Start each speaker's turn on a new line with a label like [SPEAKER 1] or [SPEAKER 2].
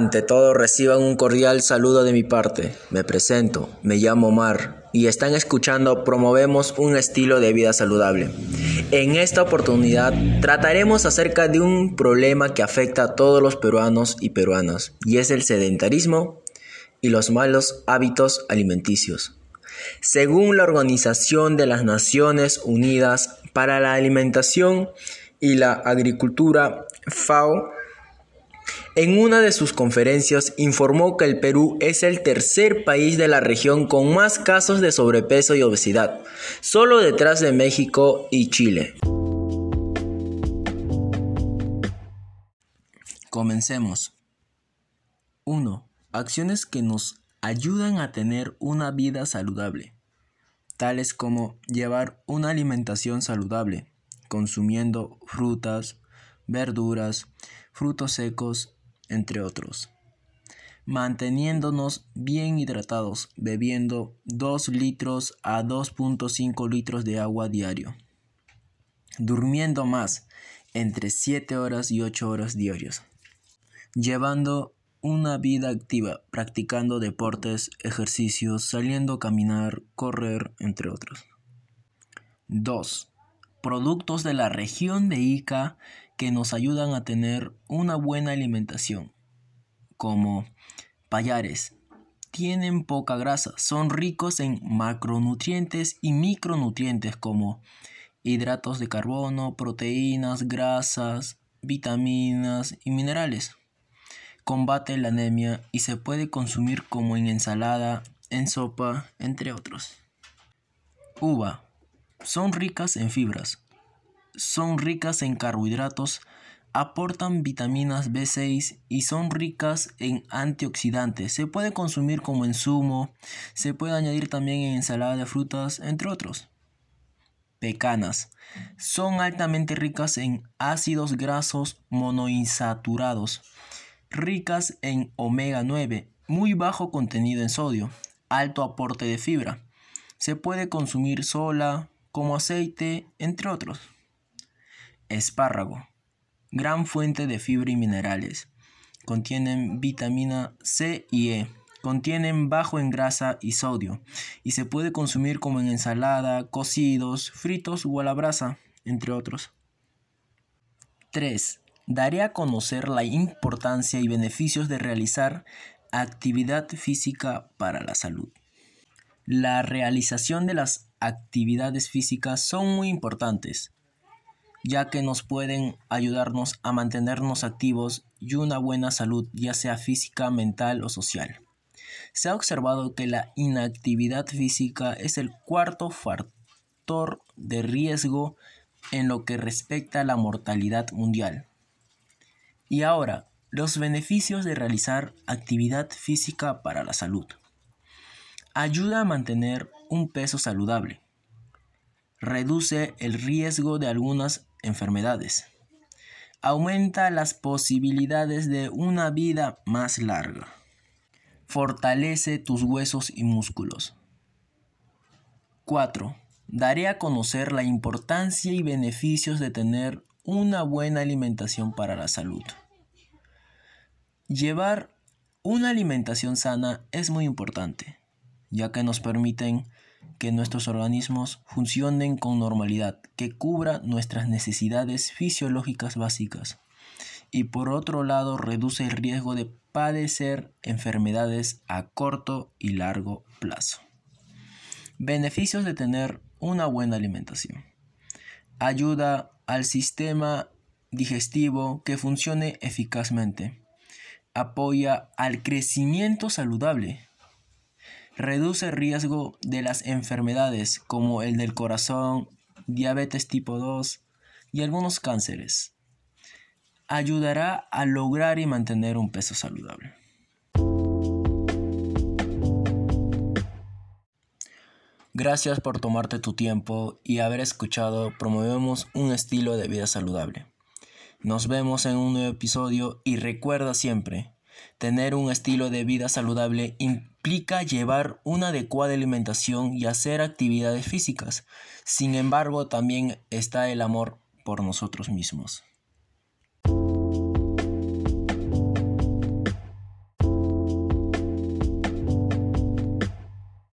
[SPEAKER 1] Ante todo reciban un cordial saludo de mi parte. Me presento, me llamo Omar y están escuchando Promovemos un estilo de vida saludable. En esta oportunidad trataremos acerca de un problema que afecta a todos los peruanos y peruanas y es el sedentarismo y los malos hábitos alimenticios. Según la Organización de las Naciones Unidas para la Alimentación y la Agricultura, FAO, en una de sus conferencias informó que el Perú es el tercer país de la región con más casos de sobrepeso y obesidad, solo detrás de México y Chile. Comencemos. 1. Acciones que nos ayudan a tener una vida saludable, tales como llevar una alimentación saludable, consumiendo frutas, verduras, frutos secos, entre otros. Manteniéndonos bien hidratados, bebiendo 2 litros a 2.5 litros de agua diario. Durmiendo más, entre 7 horas y 8 horas diarias. Llevando una vida activa, practicando deportes, ejercicios, saliendo a caminar, correr, entre otros. 2. Productos de la región de Ica que nos ayudan a tener una buena alimentación, como payares. Tienen poca grasa, son ricos en macronutrientes y micronutrientes como hidratos de carbono, proteínas, grasas, vitaminas y minerales. Combate la anemia y se puede consumir como en ensalada, en sopa, entre otros. Uva. Son ricas en fibras, son ricas en carbohidratos, aportan vitaminas B6 y son ricas en antioxidantes. Se puede consumir como en se puede añadir también en ensalada de frutas, entre otros. Pecanas. Son altamente ricas en ácidos grasos monoinsaturados, ricas en omega 9, muy bajo contenido en sodio, alto aporte de fibra. Se puede consumir sola, como aceite, entre otros. Espárrago. Gran fuente de fibra y minerales. Contienen vitamina C y E. Contienen bajo en grasa y sodio y se puede consumir como en ensalada, cocidos, fritos o a la brasa, entre otros. 3. Daré a conocer la importancia y beneficios de realizar actividad física para la salud. La realización de las actividades físicas son muy importantes ya que nos pueden ayudarnos a mantenernos activos y una buena salud, ya sea física, mental o social. Se ha observado que la inactividad física es el cuarto factor de riesgo en lo que respecta a la mortalidad mundial. Y ahora, los beneficios de realizar actividad física para la salud. Ayuda a mantener un peso saludable. Reduce el riesgo de algunas enfermedades. Aumenta las posibilidades de una vida más larga. Fortalece tus huesos y músculos. 4. Daré a conocer la importancia y beneficios de tener una buena alimentación para la salud. Llevar una alimentación sana es muy importante, ya que nos permiten que nuestros organismos funcionen con normalidad, que cubra nuestras necesidades fisiológicas básicas. Y por otro lado, reduce el riesgo de padecer enfermedades a corto y largo plazo. Beneficios de tener una buena alimentación. Ayuda al sistema digestivo que funcione eficazmente. Apoya al crecimiento saludable reduce el riesgo de las enfermedades como el del corazón, diabetes tipo 2 y algunos cánceres. Ayudará a lograr y mantener un peso saludable. Gracias por tomarte tu tiempo y haber escuchado Promovemos un estilo de vida saludable. Nos vemos en un nuevo episodio y recuerda siempre, tener un estilo de vida saludable implica llevar una adecuada alimentación y hacer actividades físicas. Sin embargo, también está el amor por nosotros mismos.